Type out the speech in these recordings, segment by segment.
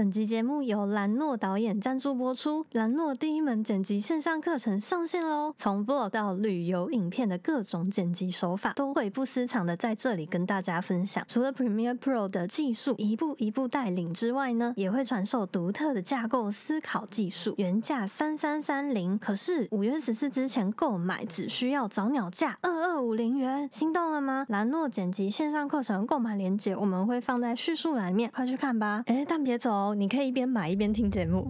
本集节目由兰诺导演赞助播出。兰诺第一门剪辑线上课程上线喽！从 vlog 到旅游影片的各种剪辑手法，都会不私藏的在这里跟大家分享。除了 Premiere Pro 的技术一步一步带领之外呢，也会传授独特的架构思考技术。原价三三三零，可是五月十四之前购买只需要早鸟价二二五零元，心动了吗？兰诺剪辑线上课程购买链接我们会放在叙述栏里面，快去看吧！哎，但别走。你可以一边买一边听节目。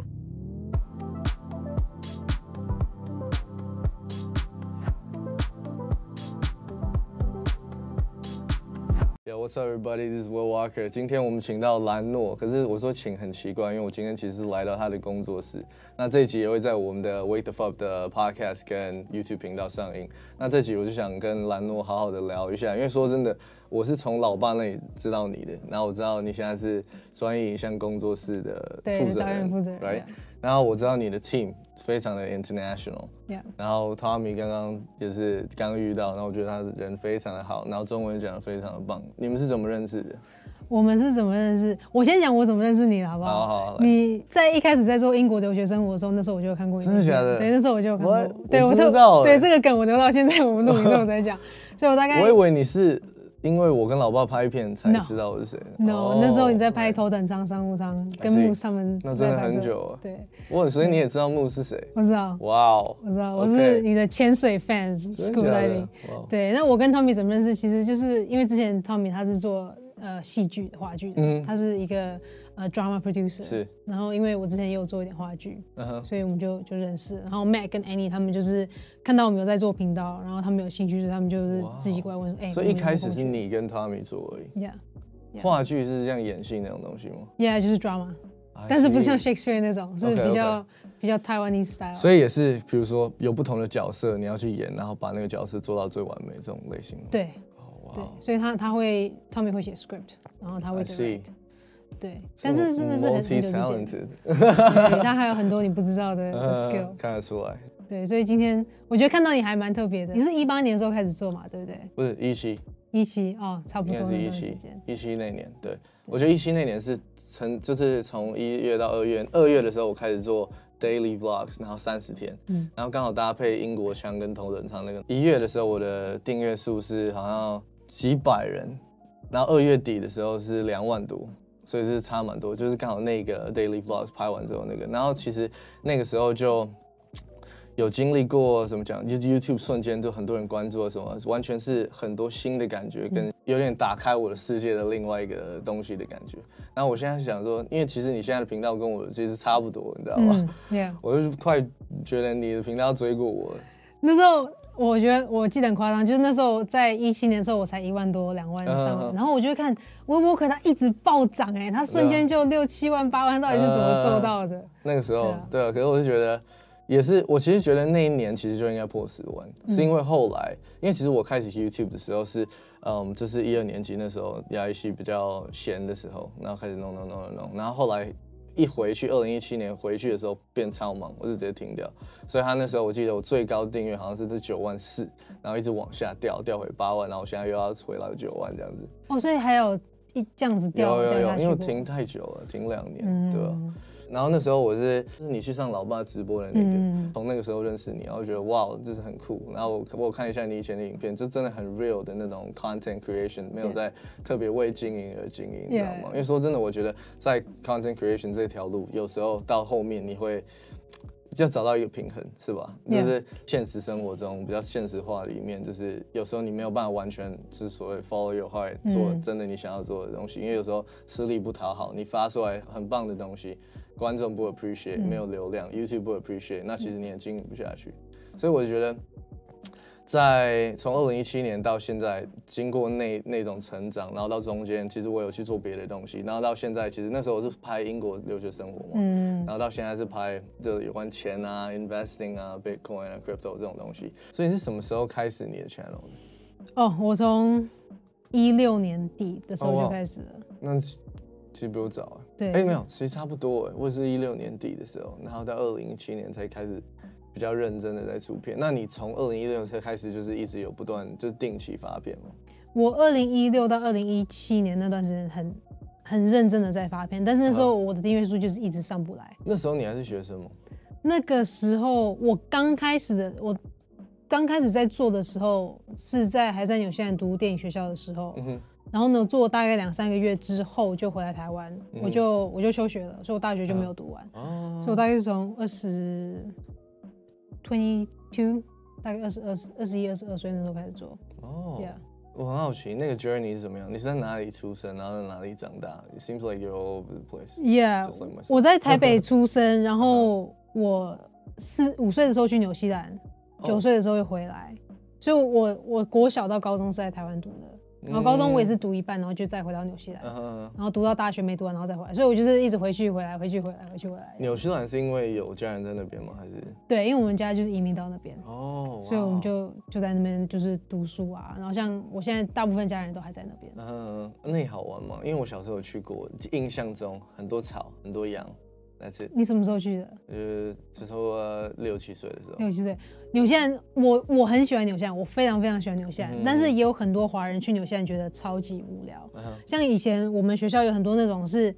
Yeah, what's up, everybody? This is Will Walker. 今天我们请到兰诺，可是我说请很奇怪，因为我今天其实是来到他的工作室。那这一集也会在我们的 Wait the Fuck 的 Podcast 跟 YouTube 频道上映。那这集我就想跟兰诺好好的聊一下，因为说真的。我是从老爸那里知道你的，然后我知道你现在是专业影像工作室的负责人，right？然后我知道你的 team 非常的 international，yeah。然后 Tommy 刚刚也是刚遇到，然后我觉得他人非常的好，然后中文讲的非常的棒。你们是怎么认识的？我们是怎么认识？我先讲我怎么认识你，好不好？好好。你在一开始在做英国留学生活的时候，那时候我就有看过。真的假的？对，那时候我就有看过。对，我知道。对这个梗，我留到现在我们录影之后才讲。所以我大概。我以为你是。因为我跟老爸拍片才知道我是谁。No，那时候你在拍头等舱商务舱，跟木他们。那真的很久了。对。我所以你也知道木是谁？我知道。哇哦。我知道，我是你的潜水 fans，scuba diving。对，那我跟 Tommy 怎么认识？其实就是因为之前 Tommy 他是做呃戏剧的话剧的，他是一个。呃，drama producer 是，然后因为我之前也有做一点话剧，所以我们就就认识。然后 Matt 跟 Annie 他们就是看到我们有在做频道，然后他们有兴趣，所以他们就是自己过来问说：“哎。”所以一开始是你跟 Tommy 做而已。Yeah。话剧是像演戏那种东西吗？Yeah，就是 drama，但是不是像 Shakespeare 那种，是比较比较 Taiwanese style。所以也是，比如说有不同的角色，你要去演，然后把那个角色做到最完美这种类型。对。对，所以他他会 Tommy 会写 script，然后他会 direct。对，但是真的是很很有之他还有很多你不知道的 skill，看得出来。对，所以今天我觉得看到你还蛮特别的。你是一八年的时候开始做嘛，对不对？不是一七，一七哦，差不多。应该是一七，一七那年。对，我觉得一七那年是从就是从一月到二月，二月的时候我开始做 daily vlogs，然后三十天，嗯，然后刚好搭配英国腔跟同仁唱那个。一月的时候我的订阅数是好像几百人，然后二月底的时候是两万多。所以是差蛮多，就是刚好那个 daily vlogs 拍完之后那个，然后其实那个时候就有经历过怎么讲，就是 YouTube 瞬间就很多人关注什么，完全是很多新的感觉，跟有点打开我的世界的另外一个东西的感觉。然后我现在想说，因为其实你现在的频道跟我其实差不多，你知道吗？嗯，我就快觉得你的频道要追过我了。那时候。我觉得我记得很夸张，就是那时候在一七年的时候，我才一万多两万上，然后我就看 Walker 他一直暴涨，哎，它瞬间就六七万八万，到底是怎么做到的？那个时候，对啊，可是我是觉得，也是我其实觉得那一年其实就应该破十万，是因为后来，因为其实我开始 YouTube 的时候是，嗯，就是一二年级那时候牙医系比较闲的时候，然后开始弄弄弄弄弄，然后后来。一回去，二零一七年回去的时候变超忙，我就直接停掉。所以他那时候我记得我最高订阅好像是这九万四，然后一直往下掉，掉回八万，然后我现在又要回到九万这样子。哦，所以还有一这样子掉，有有有，因为停太久了，停两年，对吧？然后那时候我是就是你去上老爸直播的那个，从那个时候认识你，然后觉得哇，这是很酷。然后我我看一下你以前的影片，就真的很 real 的那种 content creation，没有在特别为经营而经营，你知道吗？因为说真的，我觉得在 content creation 这条路，有时候到后面你会。要找到一个平衡，是吧？就是现实生活中比较现实化里面，就是有时候你没有办法完全是所谓 follow your heart 做真的你想要做的东西，因为有时候吃力不讨好，你发出来很棒的东西，观众不 appreciate，没有流量，YouTube 不 appreciate，那其实你也经营不下去。所以我觉得。在从二零一七年到现在，经过那那种成长，然后到中间，其实我有去做别的东西，然后到现在，其实那时候我是拍英国留学生活嘛，嗯，然后到现在是拍就有关钱啊、investing 啊、Bitcoin 啊、Crypto 这种东西。所以你是什么时候开始你的 channel 的？哦，我从一六年底的时候就开始了。那其实比我早啊。对。哎，没有，其实差不多哎，我也是一六年底的时候，然后到二零一七年才开始。比较认真的在出片，那你从二零一六年开始就是一直有不断就定期发片吗？我二零一六到二零一七年那段时间很很认真的在发片，但是那时候我的订阅数就是一直上不来。那时候你还是学生吗？那个时候我刚开始的，我刚开始在做的时候是在还在纽西兰读电影学校的时候，然后呢做大概两三个月之后就回来台湾，我就我就休学了，所以我大学就没有读完。哦，所以我大概是从二十 twenty two。大概二十二、二十一、二十二岁那时候开始做。哦，Yeah，我很好奇那个 journey 是怎么样？你是在哪里出生，然后在哪里长大？It seems like you're all over the place. Yeah，我在台北 出生，然后我四五岁的时候去纽西兰，九岁的时候又回来，所以我我国小到高中是在台湾读的。然后高中我也是读一半，然后就再回到纽西兰，然后读到大学没读完，然后再回来，所以我就是一直回去回来，回去回来，回去回来。纽西兰是因为有家人在那边吗？还是？对，因为我们家就是移民到那边哦，所以我们就就在那边就是读书啊。然后像我现在大部分家人都还在那边。嗯，那里好玩吗？因为我小时候有去过，印象中很多草，很多羊。你什么时候去的？呃，就说六七岁的时候。六七岁，纽西兰，我我很喜欢纽西兰，我非常非常喜欢纽西兰，但是也有很多华人去纽西兰觉得超级无聊。像以前我们学校有很多那种是。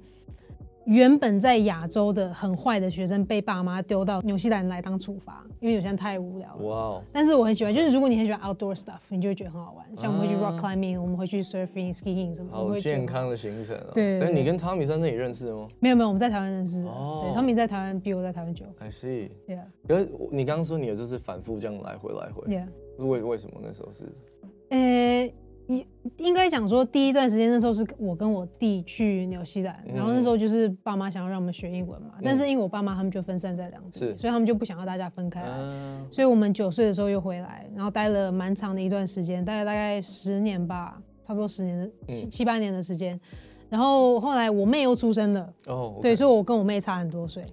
原本在亚洲的很坏的学生被爸妈丢到纽西兰来当处罚，因为纽西兰太无聊了。哇哦！但是我很喜欢，就是如果你很喜欢 outdoor stuff，你就会觉得很好玩。像我们会去 rock climbing，我们会去 surfing、skiing 什么。好健康的行程哦。对。哎，你跟 Tommy 在那里认识的吗？没有没有，我们在台湾认识。哦。对，Tommy 在台湾比我在台湾久。I see。Yeah。可是你刚刚说你有就是反复这样来回来回。Yeah。为为什么那时候是？呃。应应该讲说，第一段时间那时候是我跟我弟去纽西兰，然后那时候就是爸妈想要让我们学英文嘛，但是因为我爸妈他们就分散在两地，所以他们就不想要大家分开来，所以我们九岁的时候又回来，然后待了蛮长的一段时间，待了大概十年吧，差不多十年的七七八年的时间。然后后来我妹又出生了，哦，对，所以我跟我妹差很多岁，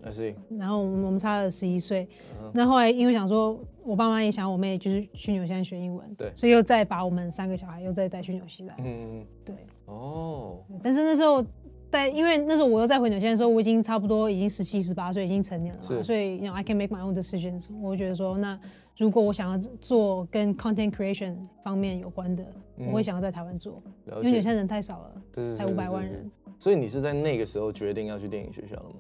然后我们差了十一岁。那后来因为想说，我爸妈也想我妹就是去纽西兰学英文，对，所以又再把我们三个小孩又再带去纽西兰。嗯，对。哦。但是那时候带，因为那时候我又再回纽西兰的时候，我已经差不多已经十七十八岁，已经成年了，所以 you know I can make my own decisions。我觉得说那。如果我想要做跟 content creation 方面有关的，我会想要在台湾做，因为有些人太少了，才五百万人。所以你是在那个时候决定要去电影学校的吗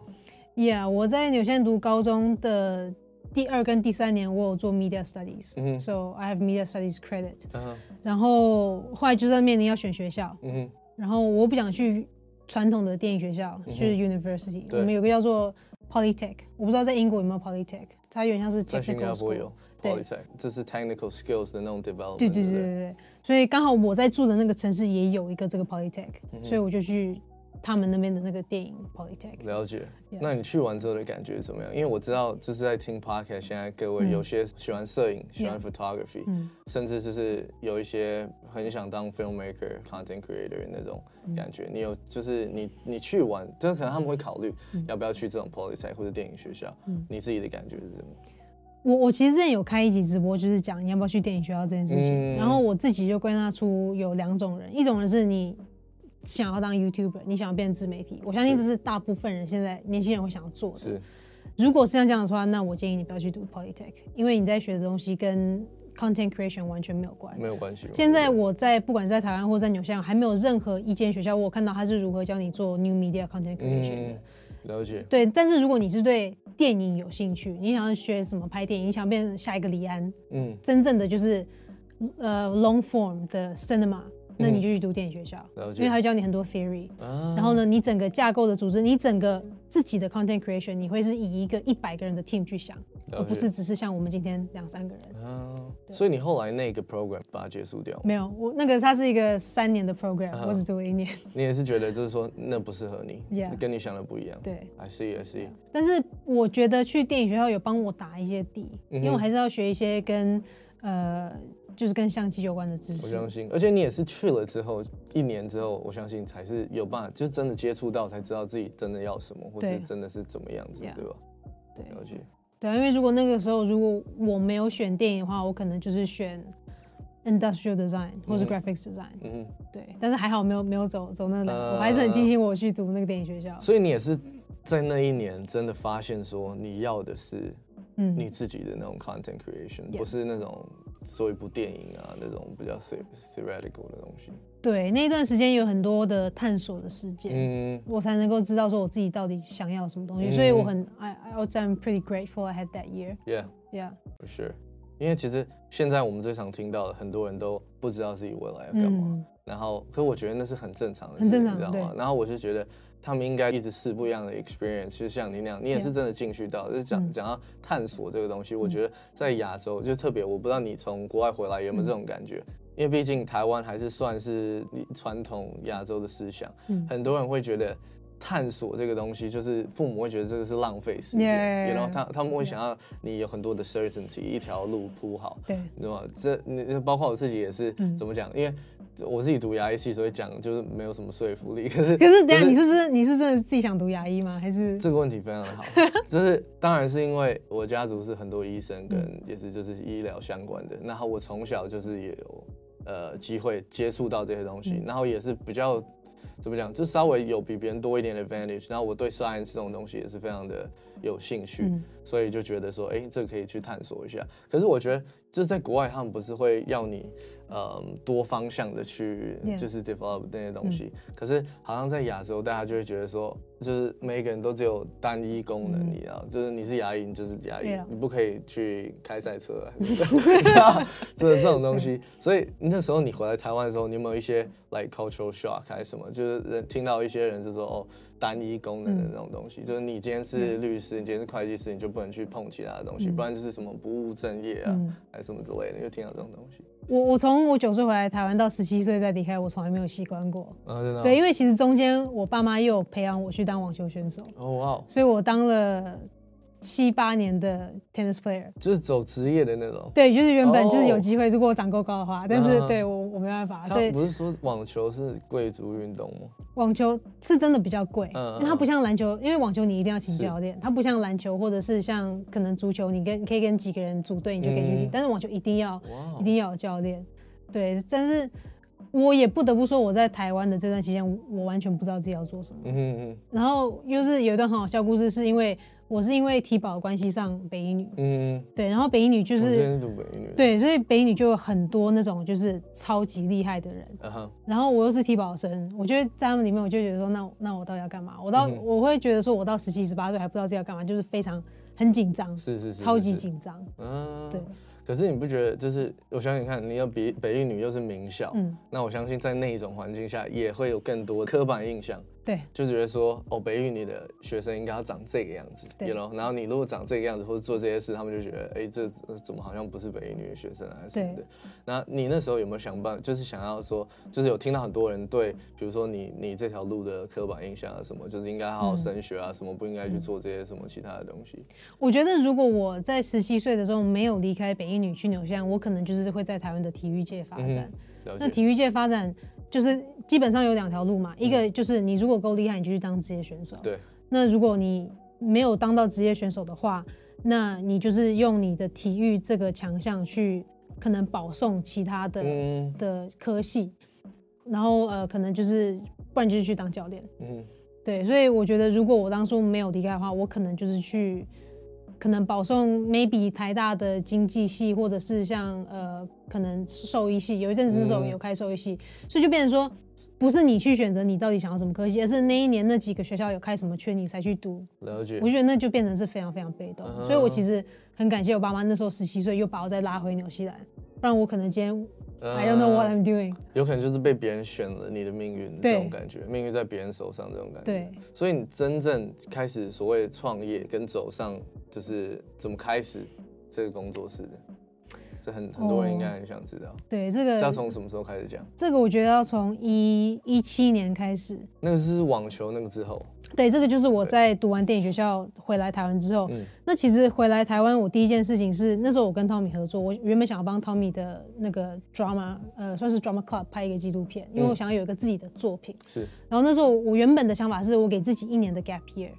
？Yeah，我在纽西兰读高中的第二跟第三年，我有做 media studies，so I have media studies credit。然后后来就在面临要选学校，然后我不想去传统的电影学校，就是 university。我们有个叫做 Polytech，我不知道在英国有没有 Polytech，它有点像是 technical school。新加坡有 Polytech，，这是 technical skills 的那种 development。对对对对对，所以刚好我在住的那个城市也有一个这个 polytech，所以我就去他们那边的那个电影 polytech。了解。那你去完之后的感觉怎么样？因为我知道就是在听 podcast，现在各位有些喜欢摄影，喜欢 photography，甚至就是有一些很想当 filmmaker、content creator 那种感觉。你有就是你你去完，真的可能他们会考虑要不要去这种 polytech 或者电影学校。你自己的感觉是什么？我我其实之前有开一集直播，就是讲你要不要去电影学校这件事情。然后我自己就归纳出有两种人，一种人是你想要当 YouTuber，你想要变自媒体。我相信这是大部分人现在年轻人会想要做的。是，如果是像这样的话，那我建议你不要去读 Polytech，因为你在学的东西跟 Content Creation 完全没有关。没有关系。现在我在不管在台湾或在纽西兰，还没有任何一间学校我看到他是如何教你做 New Media Content Creation 的。了解。对，但是如果你是对电影有兴趣，你想要学什么拍电影，你想变成下一个李安，嗯，真正的就是呃 long form 的 cinema，那你就去读电影学校，因为他会教你很多 theory，然后呢，你整个架构的组织，你整个自己的 content creation，你会是以一个一百个人的 team 去想。而不是只是像我们今天两三个人。嗯，所以你后来那个 program 把它结束掉？没有，我那个它是一个三年的 program，我只读了一年。你也是觉得就是说那不适合你，跟你想的不一样。对，I see, I see。但是我觉得去电影学校有帮我打一些底，因为我还是要学一些跟呃就是跟相机有关的知识。我相信，而且你也是去了之后一年之后，我相信才是有办法，就是真的接触到才知道自己真的要什么，或是真的是怎么样子，对吧？对，了解。对啊，因为如果那个时候如果我没有选电影的话，我可能就是选 industrial design 或是 graphics design。嗯，对。但是还好没有没有走走那个，我还是很庆幸我去读那个电影学校。所以你也是在那一年真的发现说你要的是你自己的那种 content creation，不是那种做一部电影啊那种比较 theoretical 的东西。对，那一段时间有很多的探索的时间，嗯，我才能够知道说我自己到底想要什么东西，所以我很 I I was I'm pretty grateful I had that year. Yeah, yeah, for sure. 因为其实现在我们最常听到的，很多人都不知道自己未来要干嘛，然后，可我觉得那是很正常的，很正常，你知道吗？然后我是觉得他们应该一直试不一样的 experience，就像你那样，你也是真的进去到，就是讲讲到探索这个东西。我觉得在亚洲就特别，我不知道你从国外回来有没有这种感觉。因为毕竟台湾还是算是传统亚洲的思想，很多人会觉得探索这个东西，就是父母会觉得这个是浪费时间，然后他他们会想要你有很多的 certainty，一条路铺好，对，知道吗？这你包括我自己也是怎么讲？因为我自己读牙医系，所以讲就是没有什么说服力。可 是可是，等下你是真你是真的自己想读牙医吗？还是这个问题非常好，就是当然是因为我家族是很多医生跟也是就是医疗相关的，然后我从小就是也有。呃，机会接触到这些东西，然后也是比较怎么讲，就稍微有比别人多一点的 advantage。然后我对 science 这种东西也是非常的有兴趣，所以就觉得说，哎，这可以去探索一下。可是我觉得，就是在国外，他们不是会要你。嗯，多方向的去就是 develop 那些东西，可是好像在亚洲，大家就会觉得说，就是每一个人都只有单一功能，你知道，就是你是牙医，你就是牙医，你不可以去开赛车，就是这种东西。所以那时候你回来台湾的时候，你有没有一些 like cultural shock 还是什么？就是人听到一些人就说，哦，单一功能的那种东西，就是你今天是律师，你今天是会计师，你就不能去碰其他的东西，不然就是什么不务正业啊，还是什么之类的，你就听到这种东西。我我从我九岁回来台湾到十七岁再离开，我从来没有习惯过。啊，真的。对，因为其实中间我爸妈又有培养我去当网球选手。哦哇。所以我当了。七八年的 tennis player，就是走职业的那种。对，就是原本就是有机会，如果我长够高的话，但是对我我没办法。所以不是说网球是贵族运动吗？网球是真的比较贵，因为它不像篮球，因为网球你一定要请教练，它不像篮球或者是像可能足球，你跟可以跟几个人组队你就可以去但是网球一定要一定要有教练。对，但是我也不得不说，我在台湾的这段期间，我完全不知道自己要做什么。嗯嗯。然后又是有一段很好笑故事，是因为。我是因为体保关系上北医女，嗯，对，然后北医女就是对，所以北医女就有很多那种就是超级厉害的人，然后我又是体保生，我觉得在他们里面，我就觉得说，那那我到底要干嘛？我到我会觉得说，我到十七十八岁还不知道自己要干嘛，就是非常很紧张，是是是，超级紧张，嗯，对。可是你不觉得，就是我想想看，你要比北一女又是名校，嗯，那我相信在那一种环境下，也会有更多刻板印象。对，就觉得说，哦，北语你的学生应该要长这个样子，对喽。然后你如果长这个样子或者做这些事，他们就觉得，哎，这怎么好像不是北语女的学生啊什么的。那你那时候有没有想办，就是想要说，就是有听到很多人对，比如说你你这条路的刻板印象啊什么，就是应该好好升学啊，什么不应该去做这些什么其他的东西。我觉得如果我在十七岁的时候没有离开北一女去纽西兰，我可能就是会在台湾的体育界发展。那体育界发展。就是基本上有两条路嘛，一个就是你如果够厉害，你就去当职业选手。对。那如果你没有当到职业选手的话，那你就是用你的体育这个强项去可能保送其他的的科系，然后呃可能就是不然就是去当教练。嗯。对，所以我觉得如果我当初没有离开的话，我可能就是去。可能保送 maybe 台大的经济系，或者是像呃可能兽医系，有一阵子那时候有开兽医系，所以就变成说，不是你去选择你到底想要什么科系，而是那一年那几个学校有开什么缺，你才去读。了解。我觉得那就变成是非常非常被动，所以我其实很感谢我爸妈那时候十七岁又把我再拉回纽西兰，不然我可能今天。I don't know what I'm doing。有可能就是被别人选了你的命运这种感觉，命运在别人手上这种感觉。对。所以你真正开始所谓创业跟走上，就是怎么开始这个工作室的？这很很多人应该很想知道。对，这个要从什么时候开始讲？这个我觉得要从一一七年开始。那个是网球那个之后。对，这个就是我在读完电影学校回来台湾之后。嗯。那其实回来台湾，我第一件事情是那时候我跟 Tommy 合作，我原本想要帮 Tommy 的那个 drama，呃，算是 drama club 拍一个纪录片，因为我想要有一个自己的作品。是。然后那时候我原本的想法是我给自己一年的 gap year，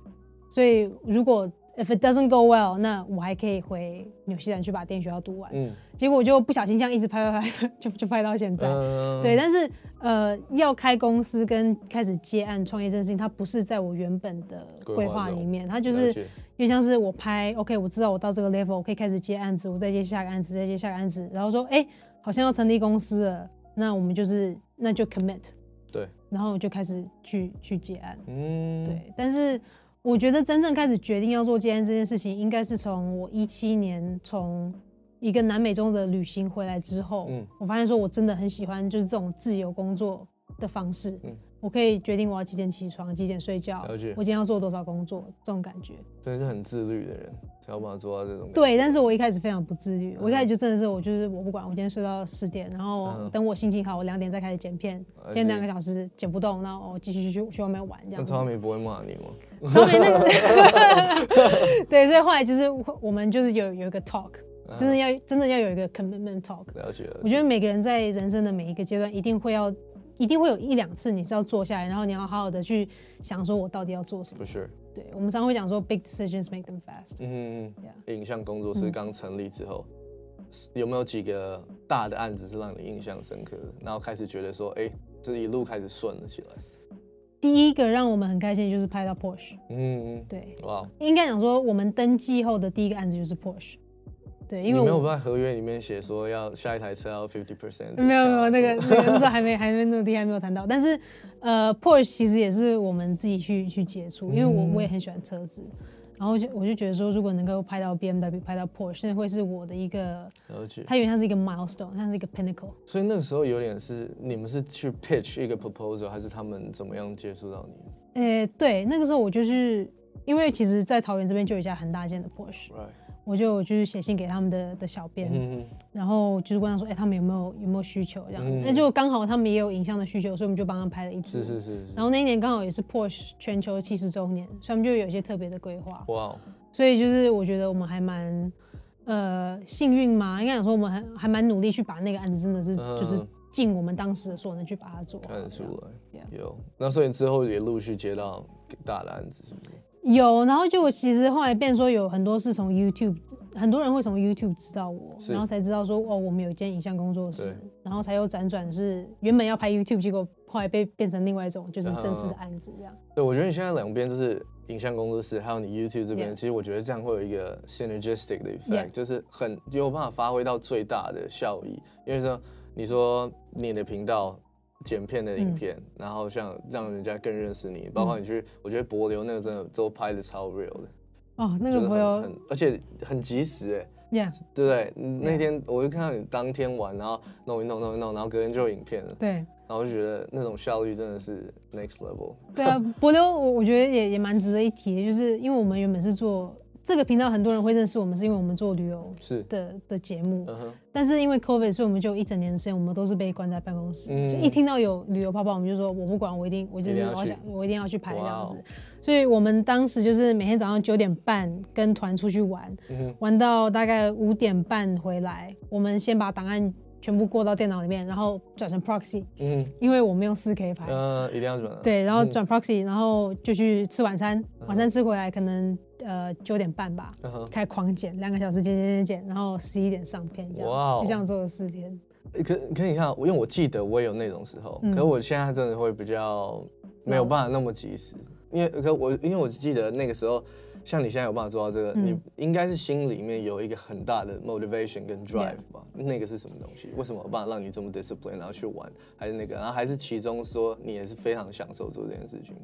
所以如果 If it doesn't go well，那我还可以回纽西兰去把电影学校读完。嗯，结果我就不小心这样一直拍拍拍，就就拍到现在。对，但是呃，要开公司跟开始接案创业这件事情，它不是在我原本的规划里面，它就是因为像是我拍 OK，我知道我到这个 level，我可以开始接案子，我再接下个案子，再接下个案子，然后说哎，好像要成立公司了，那我们就是那就 commit，对，然后就开始去去接案，嗯，对。但是我觉得真正开始决定要做戒烟这件事情，应该是从我一七年从一个南美洲的旅行回来之后，嗯，我发现说我真的很喜欢就是这种自由工作的方式，嗯。我可以决定我要几点起床，几点睡觉。了解。我今天要做多少工作，这种感觉。所以是很自律的人才有办法做到这种。对，但是我一开始非常不自律。我一开始就真的是，我就是我不管，我今天睡到十点，然后等我心情好，我两点再开始剪片。今天两个小时剪不动，然后我继续去去外面玩这样。那汤米不会骂你吗？超米那个。对，所以后来就是我们就是有有一个 talk，真的要真的要有一个 commitment talk。了解。我觉得每个人在人生的每一个阶段一定会要。一定会有一两次你是要坐下来，然后你要好好的去想说，我到底要做什么。不是，对我们常会讲说，big decisions make them fast。嗯嗯。影像工作室刚成立之后，有没有几个大的案子是让你印象深刻的？然后开始觉得说，哎，这一路开始顺了起来。第一个让我们很开心就是拍到 Porsche。嗯嗯。对。哇。应该讲说，我们登记后的第一个案子就是 Porsche。对，因为没有在合约里面写说要下一台车要 fifty percent。没有没有，那个那个时候还没还没那么低，还没有谈到。但是，呃，Porsche 其实也是我们自己去去接触，因为我我也很喜欢车子，然后就我就觉得说，如果能够拍到 BMW，拍到 Porsche，现在会是我的一个，它有点像是一个 milestone，像是一个 pinnacle。所以那个时候有点是你们是去 pitch 一个 proposal，还是他们怎么样接触到你？诶，对，那个时候我就是因为其实，在桃园这边就有一家很大件的 Porsche。我就就是写信给他们的的小编，嗯然后就是问他说，哎，他们有没有有没有需求这样？那就刚好他们也有影像的需求，所以我们就帮他拍了一支。是是是。然后那一年刚好也是 Porsche 全球七十周年，所以我们就有一些特别的规划。哇。所以就是我觉得我们还蛮呃幸运嘛，应该讲说我们还还蛮努力去把那个案子真的是就是尽我们当时的所能去把它做。看得出来。有。那所以之后也陆续接到大的案子，是不是？有，然后就其实后来变说有很多是从 YouTube，很多人会从 YouTube 知道我，然后才知道说哦，我们有一间影像工作室，然后才有辗转是原本要拍 YouTube，结果后来被变成另外一种就是正式的案子这样。对，我觉得你现在两边就是影像工作室，还有你 YouTube 这边，其实我觉得这样会有一个 synergistic 的 effect，就是很有办法发挥到最大的效益。因为说你说你的频道。剪片的影片，然后像让人家更认识你，包括你去，我觉得博流那个真的都拍的超 real 的。哦，那个博流，而且很及时哎。Yeah。对不对？那天我就看到你当天玩，然后弄一弄弄一弄，然后隔天就有影片了。对。然后就觉得那种效率真的是 next level。对啊，博流我我觉得也也蛮值得一提的，就是因为我们原本是做。这个频道很多人会认识我们，是因为我们做旅游是的的节目。但是因为 COVID，所以我们就一整年的时间，我们都是被关在办公室。所以一听到有旅游泡泡，我们就说我不管，我一定我就是我想我一定要去拍这样子。所以我们当时就是每天早上九点半跟团出去玩，玩到大概五点半回来。我们先把档案全部过到电脑里面，然后转成 Proxy。嗯，因为我们用四 K 拍，嗯，一定要转。对，然后转 Proxy，然后就去吃晚餐。晚餐吃回来可能。呃，九点半吧，开狂剪，两个小时剪剪剪剪，然后十一点上片，这样，就这样做了四天。可可你看，因为我记得我也有那种时候，可我现在真的会比较没有办法那么及时，因为可我因为我记得那个时候，像你现在有办法做到这个，你应该是心里面有一个很大的 motivation 跟 drive 吧？那个是什么东西？为什么有办法让你这么 discipline，然后去玩？还是那个？然后还是其中说你也是非常享受做这件事情？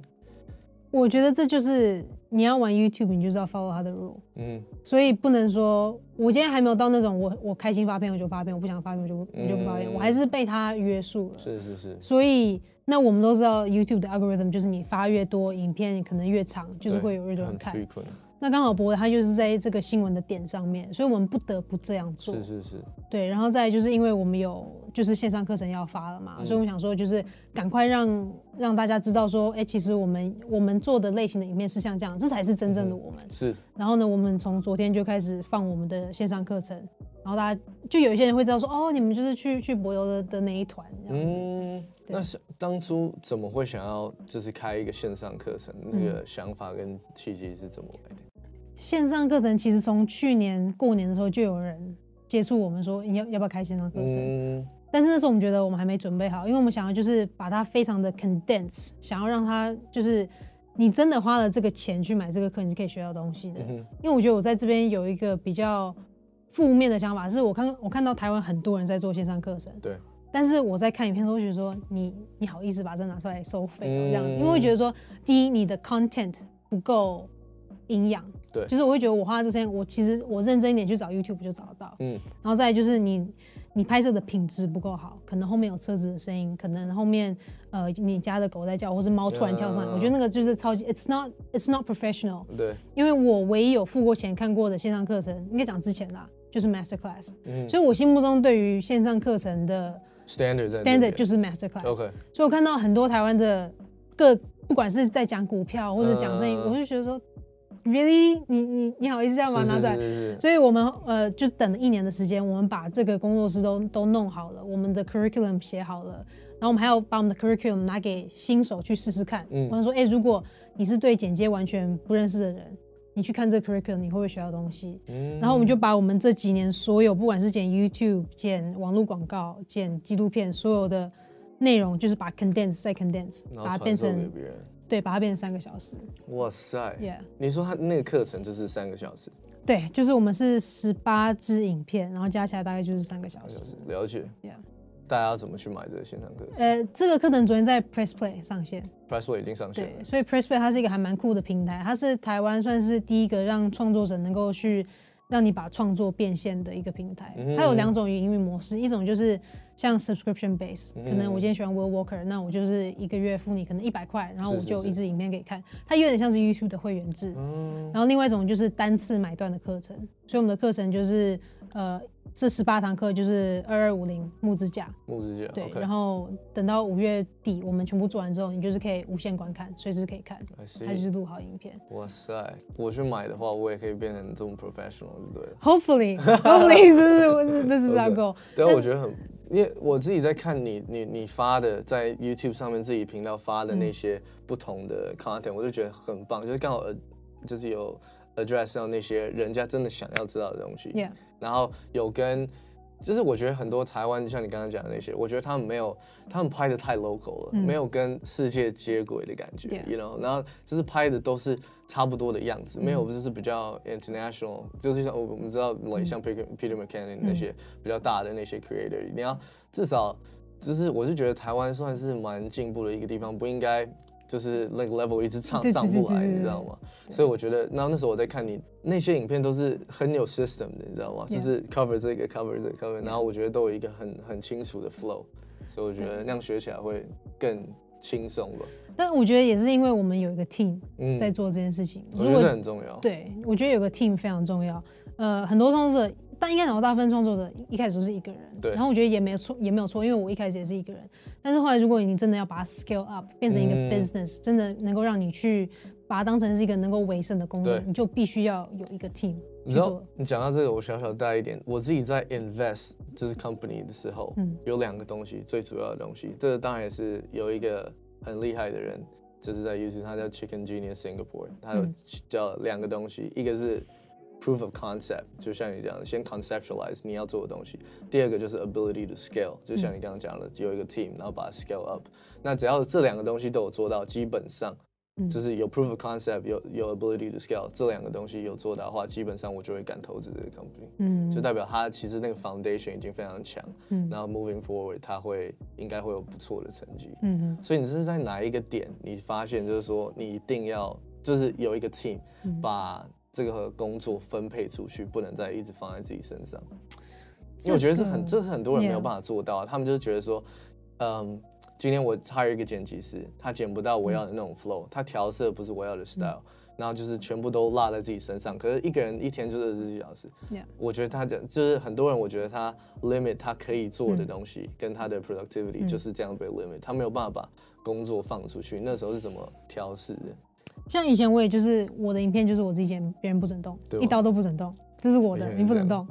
我觉得这就是你要玩 YouTube，你就是要 follow 他的 rule。嗯，所以不能说我今天还没有到那种我我开心发片我就发片，我不想发片我就我就不发片，我还是被他约束了。是是是。所以那我们都知道 YouTube 的 algorithm 就是你发越多影片可能越长，就是会有越多人看。那刚好博他就是在这个新闻的点上面，所以我们不得不这样做。是是是。对，然后再就是因为我们有就是线上课程要发了嘛，所以我们想说就是赶快让让大家知道说，哎，其实我们我们做的类型的影片是像这样，这才是真正的我们。是。然后呢，我们从昨天就开始放我们的线上课程，然后大家就有一些人会知道说，哦，你们就是去去博游的的那一团这样子。嗯。那是当初怎么会想要就是开一个线上课程？那个想法跟契机是怎么来的？线上课程其实从去年过年的时候就有人接触我们说你要要不要开线上课程，但是那时候我们觉得我们还没准备好，因为我们想要就是把它非常的 condense，想要让它就是你真的花了这个钱去买这个课，你是可以学到东西的。因为我觉得我在这边有一个比较负面的想法，是我看我看到台湾很多人在做线上课程，对，但是我在看影片的时候，觉得说你你好意思把这拿出来收费这样，因为会觉得说，第一你的 content 不够营养，对，就是我会觉得我花这时间，我其实我认真一点去找 YouTube 就找得到，嗯，然后再就是你你拍摄的品质不够好，可能后面有车子的声音，可能后面呃你家的狗在叫，或是猫突然跳上来，我觉得那个就是超级 it's not it's not professional，对，因为我唯一有付过钱看过的线上课程，应该讲之前啦，就是 Master Class，嗯，所以我心目中对于线上课程的。Standard Standard 就是 Master Class，OK，所以我看到很多台湾的各，不管是在讲股票或者讲生意，我就觉得说，Really，你你你好意思这样吗？拿出来。所以我们呃就等了一年的时间，我们把这个工作室都都弄好了，我们的 Curriculum 写好了，然后我们还要把我们的 Curriculum 拿给新手去试试看。嗯，我说，哎，如果你是对剪接完全不认识的人。你去看这 curriculum，你会不会学到东西？嗯，然后我们就把我们这几年所有，不管是剪 YouTube、剪网络广告、剪纪录片，所有的内容，就是把 condense 再 condense，把它变成对，把它变成三个小时。哇塞！Yeah，你说他那个课程就是三个小时？对，就是我们是十八支影片，然后加起来大概就是三个小时。了解。Yeah。大家要怎么去买这个线上课程？呃，这个课程昨天在 Press Play 上线，Press Play 已经上线。对，所以 Press Play 它是一个还蛮酷的平台，它是台湾算是第一个让创作者能够去让你把创作变现的一个平台。它有两种营运模式，一种就是像 subscription base，可能我今天喜欢 Will Walker，那我就是一个月付你可能一百块，然后我就一支影片给你看，它有点像是 YouTube 的会员制。嗯。然后另外一种就是单次买断的课程，所以我们的课程就是呃。这十八堂课就是二二五零木支架，木支架对，然后等到五月底我们全部做完之后，你就是可以无限观看，随时可以看，还是录好影片。哇塞，我去买的话，我也可以变成这种 professional 就对了。Hopefully，Hopefully，这是这是阿狗。对，我觉得很，因为我自己在看你你你发的在 YouTube 上面自己频道发的那些不同的 content，我就觉得很棒，就是刚好呃，就是有。Address 到那些人家真的想要知道的东西，然后有跟，就是我觉得很多台湾像你刚刚讲的那些，我觉得他们没有，他们拍的太 local 了，没有跟世界接轨的感觉，you know，然后就是拍的都是差不多的样子，没有就是比较 international，就是像我我们知道像 Peter Peter McKinnon 那些比较大的那些 creator，你要至少就是我是觉得台湾算是蛮进步的一个地方，不应该。就是那个 level 一直唱上不来，你知道吗？所以我觉得，然后那时候我在看你那些影片，都是很有 system 的，你知道吗？就是 cover 这个 cover 这个 cover，然后我觉得都有一个很很清楚的 flow，所以我觉得那样学起来会更轻松吧。但我觉得也是因为我们有一个 team 在做这件事情，我觉得这很重要。对，我觉得有个 team 非常重要。呃，很多创作者。但应该讲到大部分创作者一开始都是一个人，对。然后我觉得也没有错，也没有错，因为我一开始也是一个人。但是后来，如果你真的要把它 scale up，变成一个 business，真的能够让你去把它当成是一个能够维生的工作，你就必须要有一个 team 你知道，你讲到这个，我小小带一点，我自己在 invest 就是 company 的时候，嗯，有两个东西，最主要的东西，这个当然也是有一个很厉害的人，就是在 YouTube，他叫 Chicken Genius Singapore，他有叫两个东西，一个是。Proof of concept，就像你讲的，先 conceptualize 你要做的东西。第二个就是 ability to scale，就像你刚刚讲的，有一个 team，然后把它 scale up。那只要这两个东西都有做到，基本上就是有 proof of concept，有有 ability to scale，这两个东西有做到的话，基本上我就会敢投资这个 company。嗯，就代表它其实那个 foundation 已经非常强。嗯，然后 moving forward，它会应该会有不错的成绩。嗯所以你这是在哪一个点，你发现就是说你一定要就是有一个 team 把这个工作分配出去，不能再一直放在自己身上，因为我觉得这很，这是很多人没有办法做到。他们就是觉得说，嗯，今天我 hire 一个剪辑师，他剪不到我要的那种 flow，他调色不是我要的 style，然后就是全部都落在自己身上。可是一个人一天就是二十四小时，我觉得他讲就是很多人，我觉得他 limit 他可以做的东西跟他的 productivity 就是这样被 limit，他没有办法把工作放出去。那时候是怎么调试的？像以前我也就是我的影片就是我自己剪，别人不准动，一刀都不准动，这是我的，你不能动。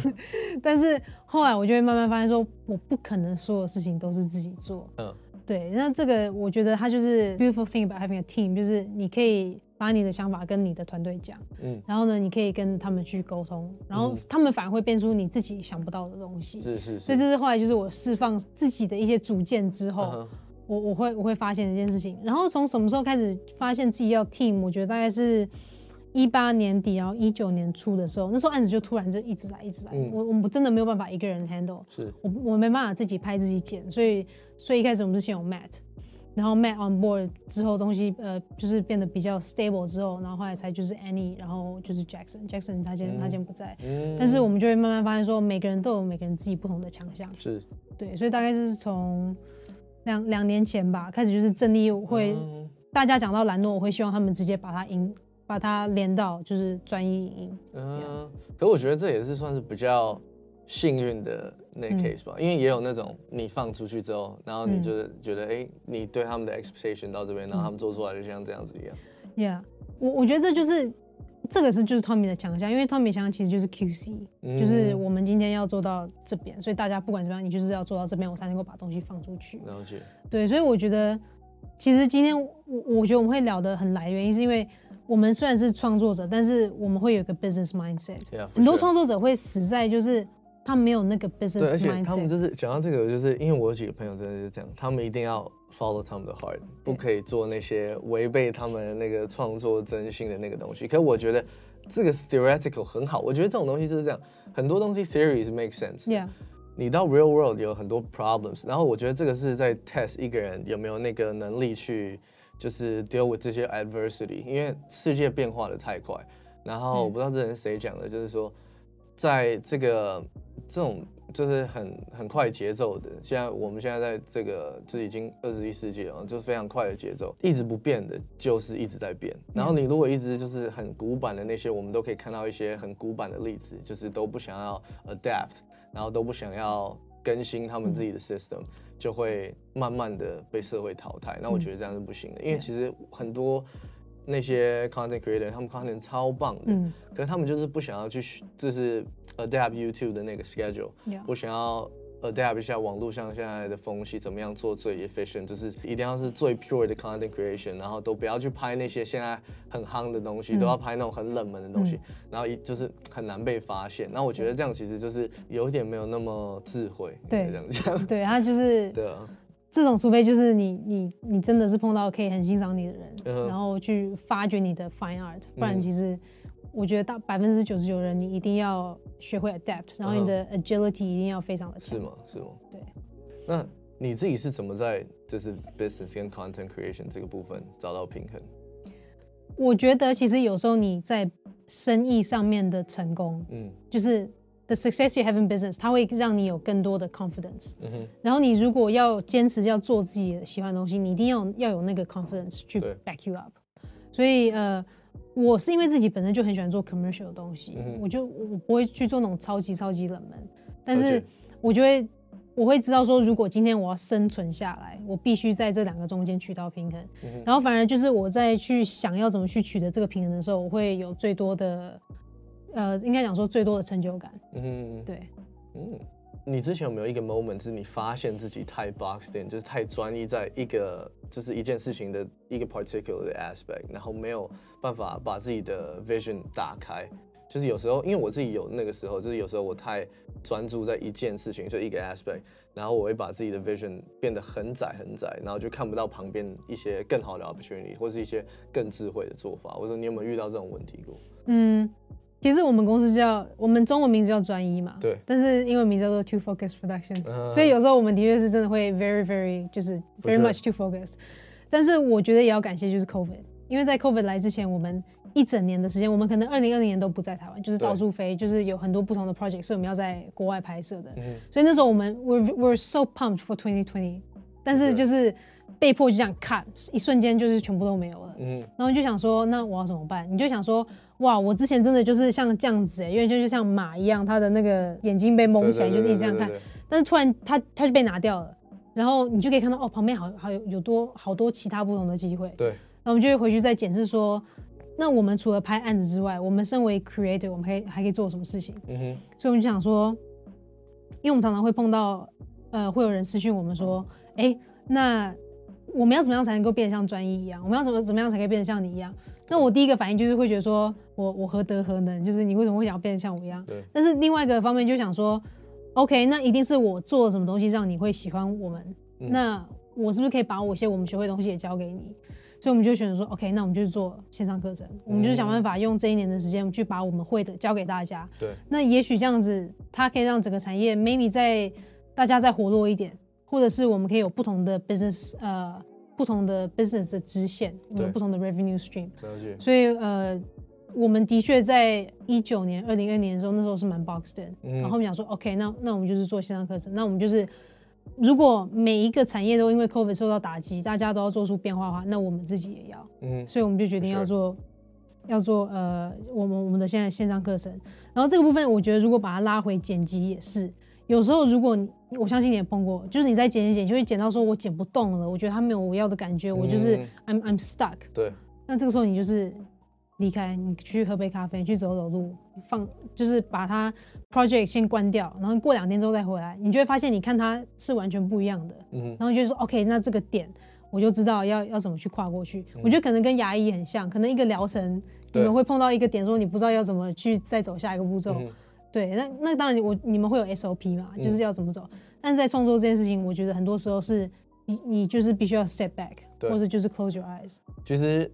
但是后来我就会慢慢发现，说我不可能所有事情都是自己做。嗯，对。那这个我觉得它就是 beautiful thing about having a team，就是你可以把你的想法跟你的团队讲，嗯，然后呢，你可以跟他们去沟通，然后他们反而会变出你自己想不到的东西。是是是。所以这是后来就是我释放自己的一些主见之后。我我会我会发现一件事情，然后从什么时候开始发现自己要 team？我觉得大概是一八年底，然后一九年初的时候，那时候案子就突然就一直来，一直来。我我们真的没有办法一个人 handle，是。我我没办法自己拍自己剪，所以所以一开始我们是先有 Matt，然后 Matt on board 之后东西呃就是变得比较 stable 之后，然后后来才就是 Annie，然后就是 Jackson，Jackson 他今天他今天不在，但是我们就会慢慢发现说每个人都有每个人自己不同的强项，是。对，所以大概是从两两年前吧开始就是正力会大家讲到兰诺，我会希望他们直接把它赢。把它连到就是专一影音，嗯，可我觉得这也是算是比较幸运的那 case 吧，因为也有那种你放出去之后，然后你就是觉得哎，你对他们的 expectation 到这边，然后他们做出来就像这样子一样。Yeah，我我觉得这就是这个是就是 Tommy 的强项，因为 Tommy 强项其实就是 QC，就是我们今天要做到这边，所以大家不管怎么样，你就是要做到这边，我才能够把东西放出去。了解。对，所以我觉得其实今天我我觉得我们会聊得很来，原因是因为。我们虽然是创作者，但是我们会有一个 business mindset。很多创作者会死在就是他没有那个 business mindset。他们就是讲到这个，就是因为我有几个朋友真的是这样，他们一定要 follow 他们的 heart，不可以做那些违背他们那个创作真心的那个东西。可是我觉得这个 theoretical 很好，我觉得这种东西就是这样，很多东西 theories make sense。Yeah。你到 real world 有很多 problems，然后我觉得这个是在 test 一个人有没有那个能力去。就是 deal with 这些 adversity，因为世界变化的太快，然后我不知道这人谁讲的，就是说，在这个这种就是很很快节奏的，现在我们现在在这个就已经二十一世纪了，就是非常快的节奏，一直不变的，就是一直在变。然后你如果一直就是很古板的那些，我们都可以看到一些很古板的例子，就是都不想要 adapt，然后都不想要更新他们自己的 system。就会慢慢的被社会淘汰，那我觉得这样是不行的，因为其实很多那些 content creator，他们 content 超棒的，可是他们就是不想要去，就是 adapt YouTube 的那个 schedule，不想要。adapt 一下网络上现在的风气，怎么样做最 efficient，就是一定要是最 pure 的 content creation，然后都不要去拍那些现在很夯的东西，都要拍那种很冷门的东西，然后一就是很难被发现。那我觉得这样其实就是有点没有那么智慧，对，这样讲。对，他就是 对啊，这种除非就是你你你真的是碰到可以很欣赏你的人，然后去发掘你的 fine art，不然其实。我觉得大百分之九十九人，你一定要学会 adapt，然后你的 agility 一定要非常的强。是吗？是吗？对。那你自己是怎么在就是 business 跟 content creation 这个部分找到平衡？我觉得其实有时候你在生意上面的成功，嗯，就是 the success you have in business，它会让你有更多的 confidence。嗯哼。然后你如果要坚持要做自己喜欢的东西，你一定要要有那个 confidence 去 back you up。所以呃。我是因为自己本身就很喜欢做 commercial 的东西，我就我不会去做那种超级超级冷门，但是我就会我会知道说，如果今天我要生存下来，我必须在这两个中间取到平衡，然后反而就是我在去想要怎么去取得这个平衡的时候，我会有最多的，呃，应该讲说最多的成就感。嗯，对，嗯。你之前有没有一个 moment 是你发现自己太 boxed in，就是太专一在一个就是一件事情的一个 particular 的 aspect，然后没有办法把自己的 vision 打开。就是有时候，因为我自己有那个时候，就是有时候我太专注在一件事情，就一个 aspect，然后我会把自己的 vision 变得很窄很窄，然后就看不到旁边一些更好的 opportunity 或是一些更智慧的做法。我说你有没有遇到这种问题过？嗯。其实我们公司叫我们中文名字叫专一嘛，对。但是英文名叫做 Two Focus Productions，所以有时候我们的确是真的会 very very 就是 very much too focused。但是我觉得也要感谢就是 COVID，因为在 COVID 来之前，我们一整年的时间，我们可能二零二零年都不在台湾，就是到处飞，就是有很多不同的 project 是我们要在国外拍摄的。所以那时候我们 we were so pumped for 2020，但是就是被迫就这样看，一瞬间就是全部都没有了。嗯。然后就想说，那我要怎么办？你就想说。哇，我之前真的就是像这样子哎，因为就是像马一样，他的那个眼睛被蒙起来，就是一直这样看。但是突然他他就被拿掉了，然后你就可以看到哦，旁边好好有有多好多其他不同的机会。对。那我们就会回去再检视说，那我们除了拍案子之外，我们身为 creator，我们可以还可以做什么事情？嗯哼。所以我们就想说，因为我们常常会碰到，呃，会有人私讯我们说，哎，那我们要怎么样才能够变得像专一一样？我们要怎么怎么样才可以变得像你一样？那我第一个反应就是会觉得说，我我何德何能？就是你为什么会想要变得像我一样？对。但是另外一个方面就想说，OK，那一定是我做了什么东西让你会喜欢我们。那我是不是可以把我一些我们学会的东西也教给你？所以我们就选择说，OK，那我们就做线上课程，我们就是想办法用这一年的时间去把我们会的教给大家。对，那也许这样子，它可以让整个产业 maybe 在大家再活络一点，或者是我们可以有不同的 business，呃，不同的 business 的支线，有不同的 revenue stream。了解。所以呃，我们的确在一九年、二零二年的时候，那时候是蛮 boxed in，然后我们想说，OK，那那我们就是做线上课程，那我们就是。如果每一个产业都因为 COVID 受到打击，大家都要做出变化的话，那我们自己也要。嗯，所以我们就决定要做，要做呃，我们我们的现在线上课程。然后这个部分，我觉得如果把它拉回剪辑也是，有时候如果你我相信你也碰过，就是你在剪剪剪，就会剪到说我剪不动了，我觉得它没有我要的感觉，我就是 I'm I'm stuck。对。那这个时候你就是。离开，你去喝杯咖啡，去走走路，放就是把它 project 先关掉，然后过两天之后再回来，你就会发现，你看它是完全不一样的。嗯，然后就说 OK，那这个点我就知道要要怎么去跨过去。我觉得可能跟牙医很像，可能一个疗程你们会碰到一个点，说你不知道要怎么去再走下一个步骤。对，那那当然我你们会有 SOP 嘛，就是要怎么走。但是在创作这件事情，我觉得很多时候是你你就是必须要 step back，或者就是 close your eyes。其实。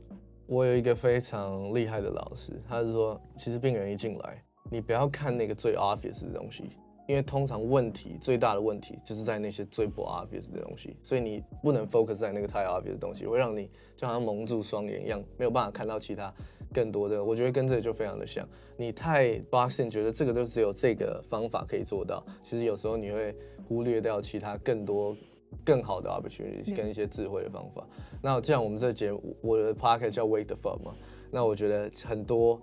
我有一个非常厉害的老师，他是说，其实病人一进来，你不要看那个最 obvious 的东西，因为通常问题最大的问题就是在那些最不 obvious 的东西，所以你不能 focus 在那个太 obvious 的东西，会让你就好像蒙住双眼一样，没有办法看到其他更多的。我觉得跟这个就非常的像，你太 boxing，觉得这个就只有这个方法可以做到，其实有时候你会忽略掉其他更多。更好的 opportunity 跟一些智慧的方法。那这样我们这节目，我的 podcast 叫 Wake the Fuck 嘛。那我觉得很多，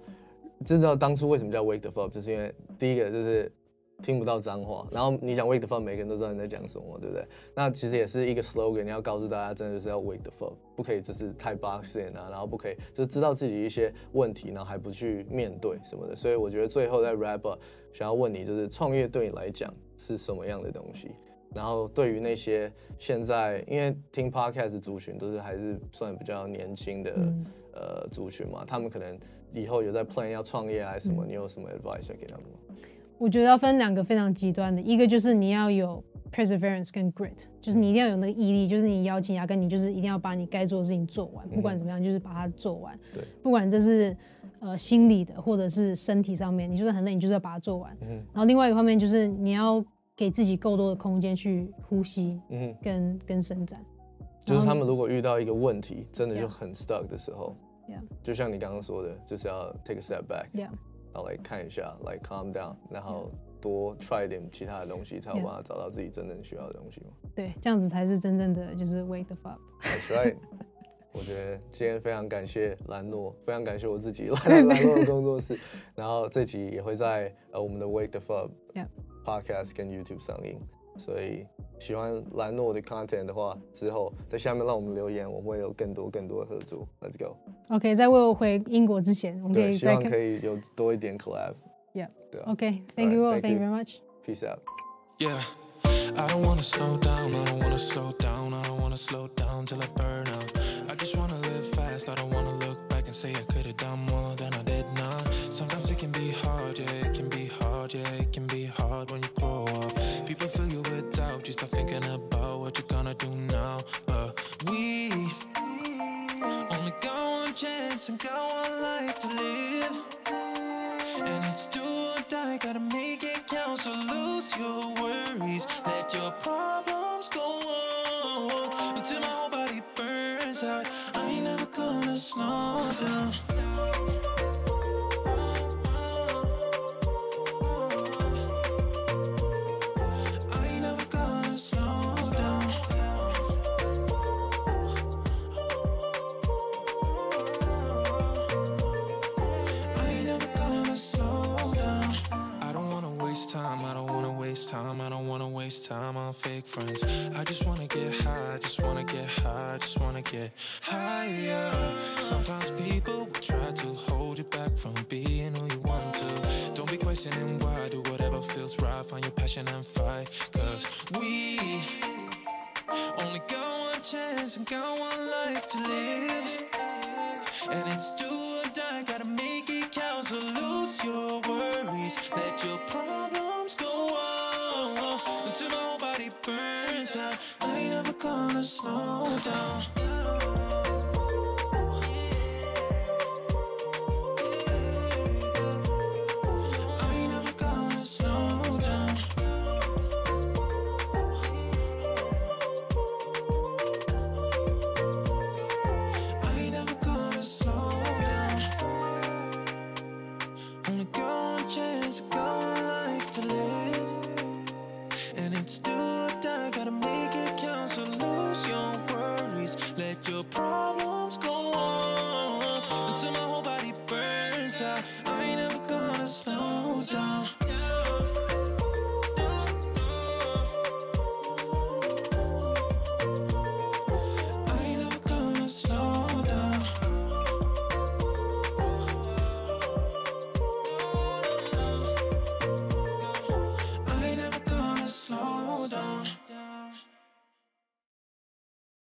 知道当初为什么叫 Wake the Fuck，就是因为第一个就是听不到脏话。然后你想 Wake the Fuck，每个人都知道你在讲什么，对不对？那其实也是一个 slogan，你要告诉大家，真的就是要 Wake the Fuck，不可以就是太 boxing 啊，然后不可以就是知道自己一些问题，然后还不去面对什么的。所以我觉得最后在 wrap up，想要问你，就是创业对你来讲是什么样的东西？然后对于那些现在因为听 podcast 族群都是还是算比较年轻的呃族群嘛，他们可能以后有在 plan 要创业还是什么，你有什么 advice 给他们吗？我觉得要分两个非常极端的，一个就是你要有 perseverance 跟 grit，就是你一定要有那个毅力，就是你咬紧牙根，你就是一定要把你该做的事情做完，不管怎么样，就是把它做完。对，不管这是呃心理的或者是身体上面，你就是很累，你就是要把它做完。嗯。然后另外一个方面就是你要。给自己够多的空间去呼吸，嗯，跟跟伸展。就是他们如果遇到一个问题，真的就很 stuck 的时候，yeah，就像你刚刚说的，就是要 take a step back，yeah，然后来看一下，like calm down，然后多 try 一点其他的东西，才有办法找到自己真正需要的东西嘛。对，这样子才是真正的就是 wake the up。That's right。我觉得今天非常感谢兰诺，非常感谢我自己 兰诺的工作室，然后这集也会在呃我们的 wake the up。Podcast 跟 YouTube 上映，所以喜欢兰诺的 content 的话，之后在下面让我们留言，我们会有更多更多的合作。Let's go。OK，在为我回英国之前，我们可以希望可以有多一点 collab。Yeah。对。OK，Thank you all. Thank you very much. Peace out. Yeah. I don't wanna slow down, I don't wanna slow down, I don't wanna slow down till I burn out. I just wanna live fast, I don't wanna look back and say I could've done more than I did now. Sometimes it can be hard, yeah, it can be hard, yeah, And got one life to live. And it's do or die, gotta make it count, so lose your worries. Let your problems go on until my whole body burns out. I ain't never gonna slow down. Fake friends. I just wanna get high, just wanna get high, just wanna get higher. Sometimes people will try to hold you back from being who you want to. Don't be questioning why, do whatever feels right, find your passion and fight. Cause we only got one chance and got one life to live. And it's do or die, gotta make it count, so lose your I ain't never gonna slow down.